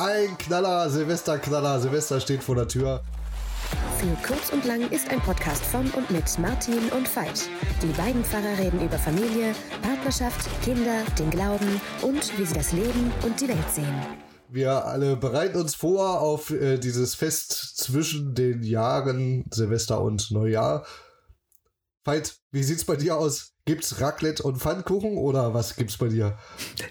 Ein Knaller, Silvesterknaller, Silvester steht vor der Tür. Für kurz und lang ist ein Podcast von und mit Martin und Veit. Die beiden Pfarrer reden über Familie, Partnerschaft, Kinder, den Glauben und wie sie das Leben und die Welt sehen. Wir alle bereiten uns vor auf äh, dieses Fest zwischen den Jahren Silvester und Neujahr. Veit, wie sieht's bei dir aus? Gibt's Raclette und Pfannkuchen oder was gibt's bei dir?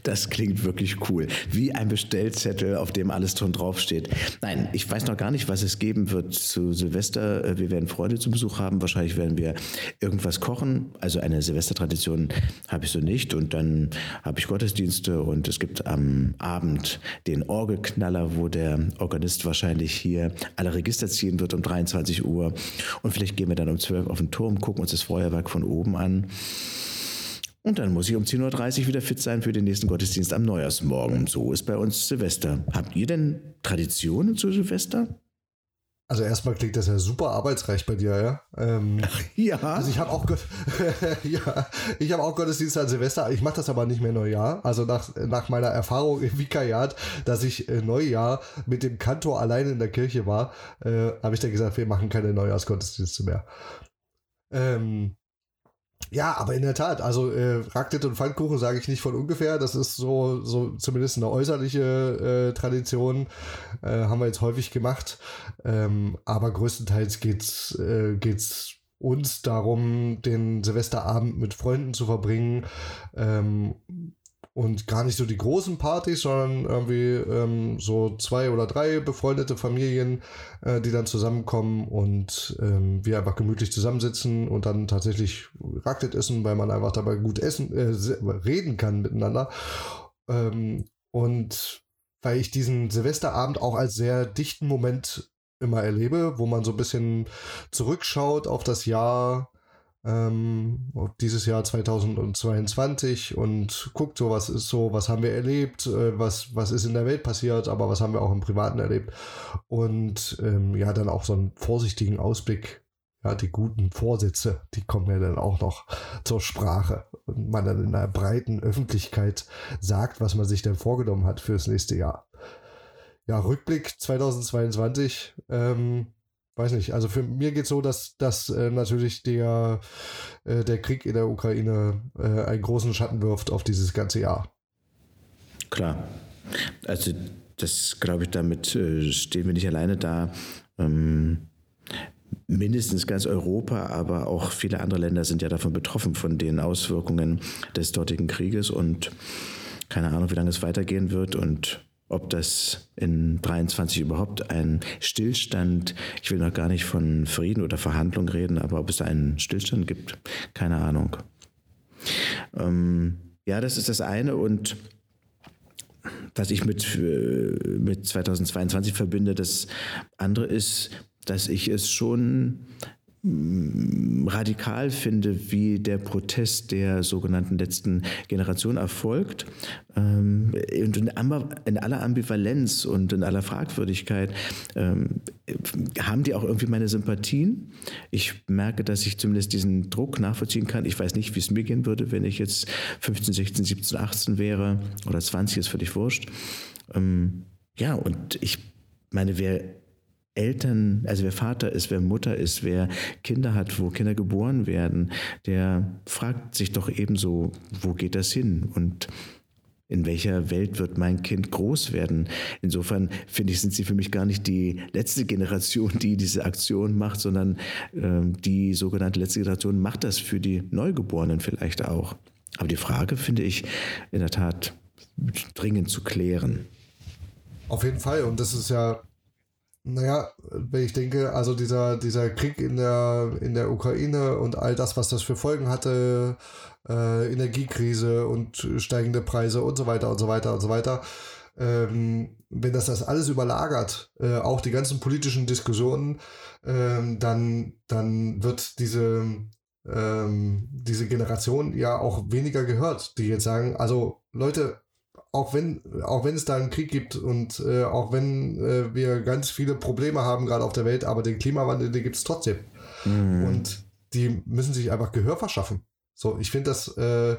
Das klingt wirklich cool. Wie ein Bestellzettel, auf dem alles drin draufsteht. Nein, ich weiß noch gar nicht, was es geben wird zu Silvester. Äh, wir werden Freunde zum Besuch haben. Wahrscheinlich werden wir irgendwas kochen. Also eine Silvestertradition habe ich so nicht. Und dann habe ich Gottesdienste und es gibt am Abend den Orgelknaller, wo der Organist wahrscheinlich hier alle Register ziehen wird um 23 Uhr. Und vielleicht gehen wir dann um 12 auf den Turm, gucken uns das Feuerwerk von oben an. Und dann muss ich um 10.30 Uhr wieder fit sein für den nächsten Gottesdienst am Neujahrsmorgen. So ist bei uns Silvester. Habt ihr denn Traditionen zu Silvester? Also erstmal klingt das ja super arbeitsreich bei dir, ja. Ähm, ja. Also ich habe auch, ja, ich habe auch Gottesdienst an Silvester. Ich mache das aber nicht mehr Neujahr. Also nach, nach meiner Erfahrung im Vikariat, dass ich äh, Neujahr mit dem Kantor alleine in der Kirche war, äh, habe ich dann gesagt, wir machen keine Neujahrsgottesdienste mehr. Ähm, ja, aber in der Tat, also äh, Raclette und Pfannkuchen sage ich nicht von ungefähr. Das ist so, so zumindest eine äußerliche äh, Tradition. Äh, haben wir jetzt häufig gemacht. Ähm, aber größtenteils geht's, äh, geht's uns darum, den Silvesterabend mit Freunden zu verbringen. Ähm, und gar nicht so die großen Partys, sondern irgendwie ähm, so zwei oder drei befreundete Familien, äh, die dann zusammenkommen und ähm, wir einfach gemütlich zusammensitzen und dann tatsächlich Raclette essen, weil man einfach dabei gut essen, äh, reden kann miteinander. Ähm, und weil ich diesen Silvesterabend auch als sehr dichten Moment immer erlebe, wo man so ein bisschen zurückschaut auf das Jahr ähm, dieses Jahr 2022 und guckt so, was ist so, was haben wir erlebt, äh, was, was ist in der Welt passiert, aber was haben wir auch im Privaten erlebt. Und ähm, ja, dann auch so einen vorsichtigen Ausblick. Ja, die guten Vorsätze, die kommen ja dann auch noch zur Sprache. Und man dann in einer breiten Öffentlichkeit sagt, was man sich denn vorgenommen hat fürs nächste Jahr. Ja, Rückblick 2022. Ähm, weiß nicht, also für mir geht es so, dass, dass äh, natürlich der, äh, der Krieg in der Ukraine äh, einen großen Schatten wirft auf dieses ganze Jahr. Klar. Also das glaube ich, damit äh, stehen wir nicht alleine da. Ähm, mindestens ganz Europa, aber auch viele andere Länder sind ja davon betroffen, von den Auswirkungen des dortigen Krieges und keine Ahnung, wie lange es weitergehen wird und ob das in 23 überhaupt ein Stillstand, ich will noch gar nicht von Frieden oder Verhandlung reden, aber ob es da einen Stillstand gibt, keine Ahnung. Ähm, ja, das ist das eine und was ich mit, äh, mit 2022 verbinde, das andere ist, dass ich es schon radikal finde, wie der Protest der sogenannten letzten Generation erfolgt. Ähm, und in aller Ambivalenz und in aller Fragwürdigkeit ähm, haben die auch irgendwie meine Sympathien. Ich merke, dass ich zumindest diesen Druck nachvollziehen kann. Ich weiß nicht, wie es mir gehen würde, wenn ich jetzt 15, 16, 17, 18 wäre oder 20, ist völlig wurscht. Ähm, ja, und ich meine, wer Eltern, also wer Vater ist, wer Mutter ist, wer Kinder hat, wo Kinder geboren werden, der fragt sich doch ebenso, wo geht das hin und in welcher Welt wird mein Kind groß werden? Insofern finde ich, sind sie für mich gar nicht die letzte Generation, die diese Aktion macht, sondern äh, die sogenannte letzte Generation macht das für die Neugeborenen vielleicht auch. Aber die Frage finde ich in der Tat dringend zu klären. Auf jeden Fall. Und das ist ja naja, wenn ich denke, also dieser, dieser Krieg in der, in der Ukraine und all das, was das für Folgen hatte, äh, Energiekrise und steigende Preise und so weiter und so weiter und so weiter, ähm, wenn das das alles überlagert, äh, auch die ganzen politischen Diskussionen, ähm, dann, dann wird diese, ähm, diese Generation ja auch weniger gehört, die jetzt sagen, also Leute, auch wenn, auch wenn es da einen Krieg gibt und äh, auch wenn äh, wir ganz viele Probleme haben, gerade auf der Welt, aber den Klimawandel, den gibt es trotzdem. Mhm. Und die müssen sich einfach Gehör verschaffen. So, ich finde das, äh,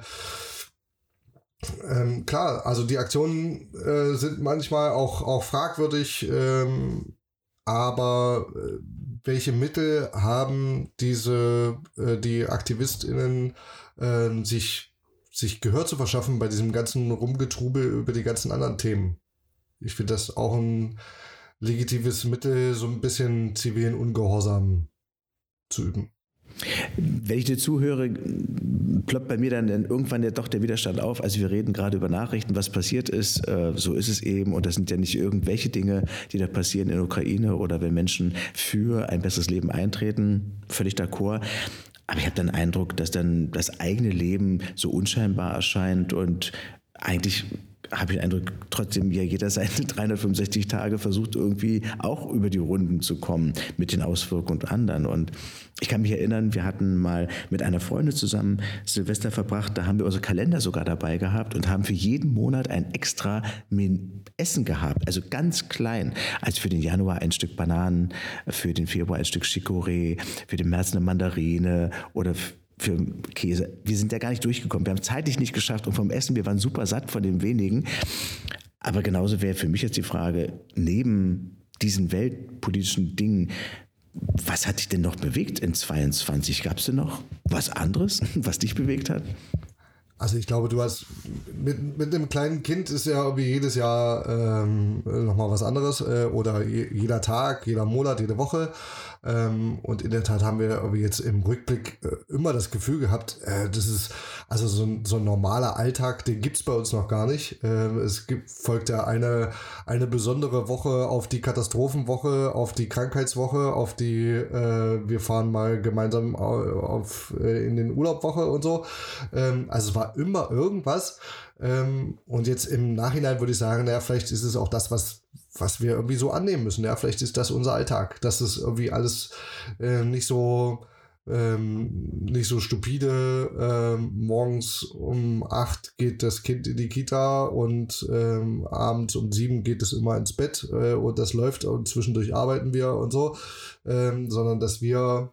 ähm, klar, also die Aktionen äh, sind manchmal auch, auch fragwürdig, ähm, aber äh, welche Mittel haben diese, äh, die AktivistInnen, äh, sich, sich Gehör zu verschaffen bei diesem ganzen Rumgetrubel über die ganzen anderen Themen? Ich finde das auch ein legitimes Mittel, so ein bisschen zivilen Ungehorsam zu üben. Wenn ich dir zuhöre, ploppt bei mir dann irgendwann ja doch der Widerstand auf. Also wir reden gerade über Nachrichten, was passiert ist. Äh, so ist es eben. Und das sind ja nicht irgendwelche Dinge, die da passieren in der Ukraine oder wenn Menschen für ein besseres Leben eintreten. Völlig d'accord. Aber ich habe den Eindruck, dass dann das eigene Leben so unscheinbar erscheint und eigentlich habe ich den Eindruck, trotzdem ja jeder seine 365 Tage versucht irgendwie auch über die Runden zu kommen mit den Auswirkungen und anderen. Und ich kann mich erinnern, wir hatten mal mit einer Freundin zusammen Silvester verbracht, da haben wir unsere Kalender sogar dabei gehabt und haben für jeden Monat ein extra Essen gehabt, also ganz klein, als für den Januar ein Stück Bananen, für den Februar ein Stück Chicorée, für den März eine Mandarine oder für Käse. Wir sind ja gar nicht durchgekommen. Wir haben zeitlich nicht geschafft und vom Essen, wir waren super satt von dem wenigen. Aber genauso wäre für mich jetzt die Frage, neben diesen weltpolitischen Dingen, was hat dich denn noch bewegt in 22? Gab es denn noch was anderes, was dich bewegt hat? Also ich glaube, du hast mit, mit einem kleinen Kind ist ja wie jedes Jahr ähm, nochmal was anderes äh, oder je, jeder Tag, jeder Monat, jede Woche. Ähm, und in der Tat haben wir jetzt im Rückblick äh, immer das Gefühl gehabt, äh, das ist also so ein, so ein normaler Alltag, den gibt es bei uns noch gar nicht. Äh, es gibt, folgt ja eine, eine besondere Woche auf die Katastrophenwoche, auf die Krankheitswoche, auf die äh, wir fahren mal gemeinsam auf, auf äh, in den Urlaubwoche und so. Ähm, also es war immer irgendwas. Ähm, und jetzt im Nachhinein würde ich sagen, naja, vielleicht ist es auch das, was was wir irgendwie so annehmen müssen. Ja, vielleicht ist das unser Alltag, dass es irgendwie alles äh, nicht so ähm, nicht so stupide. Ähm, morgens um acht geht das Kind in die Kita und ähm, abends um sieben geht es immer ins Bett äh, und das läuft und zwischendurch arbeiten wir und so, ähm, sondern dass wir,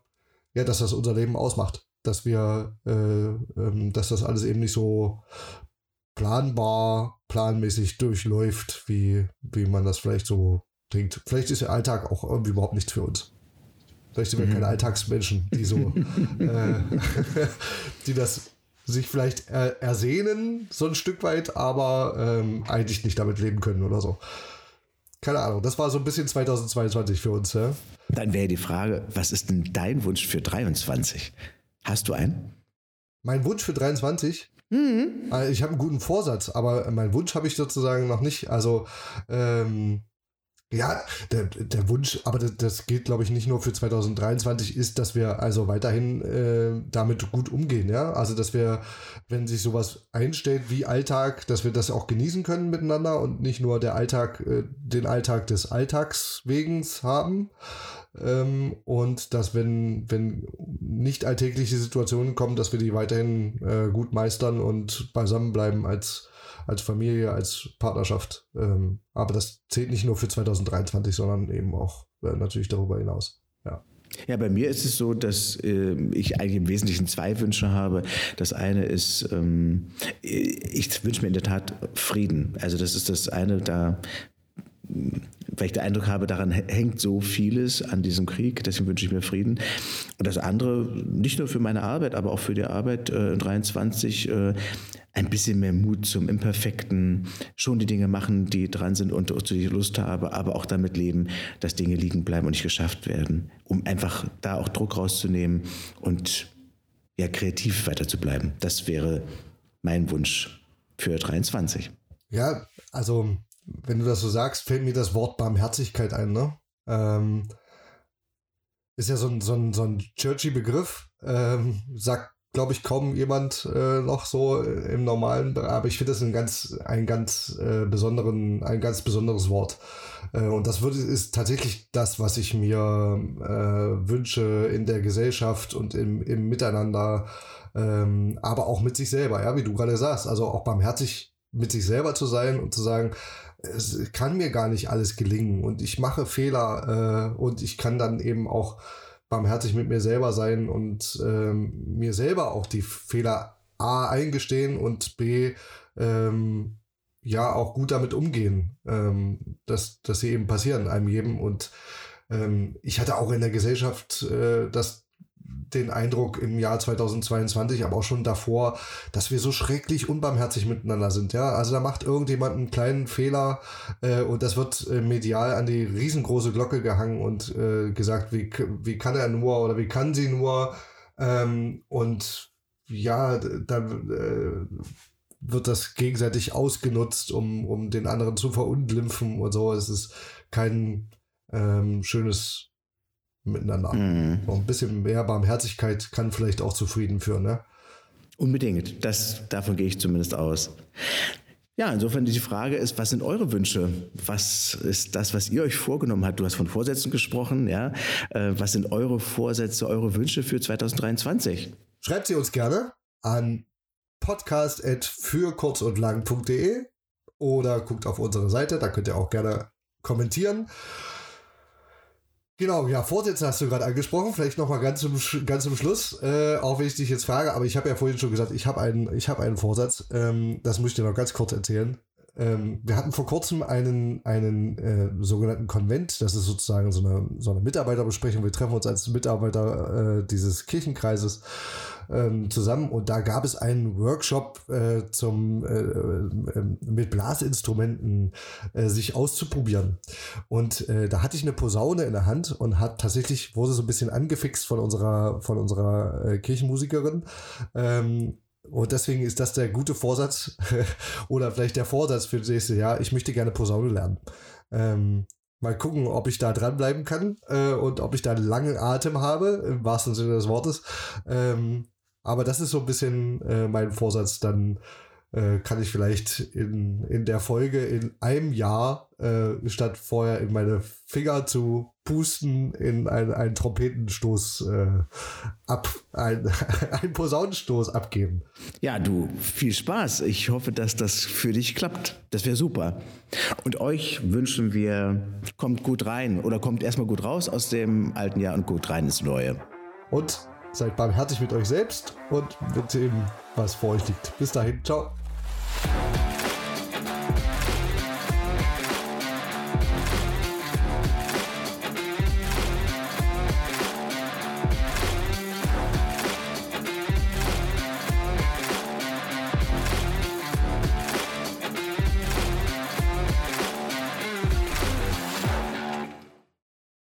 ja, dass das unser Leben ausmacht. Dass wir, äh, ähm, dass das alles eben nicht so planbar, planmäßig durchläuft, wie, wie man das vielleicht so denkt. Vielleicht ist der Alltag auch irgendwie überhaupt nichts für uns. Vielleicht sind wir mhm. keine Alltagsmenschen, die so, äh, die das sich vielleicht er, ersehnen, so ein Stück weit, aber ähm, eigentlich nicht damit leben können oder so. Keine Ahnung, das war so ein bisschen 2022 für uns. Ja? Dann wäre die Frage, was ist denn dein Wunsch für 23? Hast du einen? Mein Wunsch für 23? Mhm. Also ich habe einen guten Vorsatz, aber meinen Wunsch habe ich sozusagen noch nicht. Also, ähm, ja, der, der Wunsch, aber das, das gilt, glaube ich, nicht nur für 2023, ist, dass wir also weiterhin äh, damit gut umgehen, ja. Also, dass wir, wenn sich sowas einstellt wie Alltag, dass wir das auch genießen können miteinander und nicht nur der Alltag, äh, den Alltag des Alltags wegen haben, ähm, und dass, wenn, wenn nicht alltägliche Situationen kommen, dass wir die weiterhin äh, gut meistern und beisammen bleiben als, als Familie, als Partnerschaft. Ähm, aber das zählt nicht nur für 2023, sondern eben auch äh, natürlich darüber hinaus. Ja. Ja, bei mir ist es so, dass äh, ich eigentlich im Wesentlichen zwei Wünsche habe. Das eine ist, ähm, ich wünsche mir in der Tat Frieden. Also das ist das eine, da weil ich den Eindruck habe, daran hängt so vieles an diesem Krieg, deswegen wünsche ich mir Frieden. Und das andere, nicht nur für meine Arbeit, aber auch für die Arbeit äh, in 23, äh, ein bisschen mehr Mut zum Imperfekten, schon die Dinge machen, die dran sind und zu die ich Lust habe, aber auch damit leben, dass Dinge liegen bleiben und nicht geschafft werden, um einfach da auch Druck rauszunehmen und ja, kreativ weiter zu bleiben. Das wäre mein Wunsch für 23. Ja, also wenn du das so sagst, fällt mir das Wort Barmherzigkeit ein, ne? Ähm, ist ja so ein, so ein, so ein churchy Begriff, ähm, sagt, glaube ich, kaum jemand äh, noch so im normalen aber ich finde das ein ganz, ein ganz äh, besonderen, ein ganz besonderes Wort. Äh, und das würde, ist tatsächlich das, was ich mir äh, wünsche in der Gesellschaft und im, im Miteinander, ähm, aber auch mit sich selber, ja, wie du gerade sagst, also auch barmherzig mit sich selber zu sein und zu sagen, es kann mir gar nicht alles gelingen und ich mache Fehler äh, und ich kann dann eben auch barmherzig mit mir selber sein und ähm, mir selber auch die Fehler A eingestehen und B ähm, ja auch gut damit umgehen, ähm, dass, dass sie eben passieren, einem jedem. Und ähm, ich hatte auch in der Gesellschaft äh, das den Eindruck im Jahr 2022, aber auch schon davor, dass wir so schrecklich unbarmherzig miteinander sind. Ja, also da macht irgendjemand einen kleinen Fehler äh, und das wird äh, medial an die riesengroße Glocke gehangen und äh, gesagt, wie, wie kann er nur oder wie kann sie nur. Ähm, und ja, dann äh, wird das gegenseitig ausgenutzt, um, um den anderen zu verunglimpfen und so. Es ist kein ähm, schönes Miteinander. Mhm. ein bisschen mehr Barmherzigkeit kann vielleicht auch zufrieden führen, ne? Unbedingt. Das, davon gehe ich zumindest aus. Ja, insofern die Frage ist, was sind eure Wünsche? Was ist das, was ihr euch vorgenommen habt? Du hast von Vorsätzen gesprochen, ja. Äh, was sind eure Vorsätze, eure Wünsche für 2023? Schreibt sie uns gerne an podcast.für kurz und lang.de oder guckt auf unsere Seite, da könnt ihr auch gerne kommentieren. Genau, ja, Vorsätze hast du gerade angesprochen. Vielleicht nochmal ganz zum, ganz zum Schluss, äh, auch wenn ich dich jetzt frage, aber ich habe ja vorhin schon gesagt, ich habe einen, hab einen Vorsatz. Ähm, das muss ich dir noch ganz kurz erzählen. Ähm, wir hatten vor kurzem einen, einen äh, sogenannten Konvent. Das ist sozusagen so eine, so eine Mitarbeiterbesprechung. Wir treffen uns als Mitarbeiter äh, dieses Kirchenkreises ähm, zusammen und da gab es einen Workshop äh, zum äh, äh, mit Blasinstrumenten äh, sich auszuprobieren. Und äh, da hatte ich eine Posaune in der Hand und hat tatsächlich wurde so ein bisschen angefixt von unserer von unserer äh, Kirchenmusikerin. Ähm, und deswegen ist das der gute Vorsatz oder vielleicht der Vorsatz für das nächste Jahr. Ich möchte gerne Posaune lernen. Ähm, mal gucken, ob ich da dranbleiben kann äh, und ob ich da einen langen Atem habe, im wahrsten Sinne des Wortes. Ähm, aber das ist so ein bisschen äh, mein Vorsatz. Dann äh, kann ich vielleicht in, in der Folge in einem Jahr, äh, statt vorher in meine Finger zu pusten, in einen, einen Trompetenstoß äh, ab, ein, einen Posaunenstoß abgeben. Ja, du, viel Spaß. Ich hoffe, dass das für dich klappt. Das wäre super. Und euch wünschen wir, kommt gut rein oder kommt erstmal gut raus aus dem alten Jahr und gut rein ins neue. Und Seid barmherzig mit euch selbst und mit dem, was vor euch liegt. Bis dahin, ciao.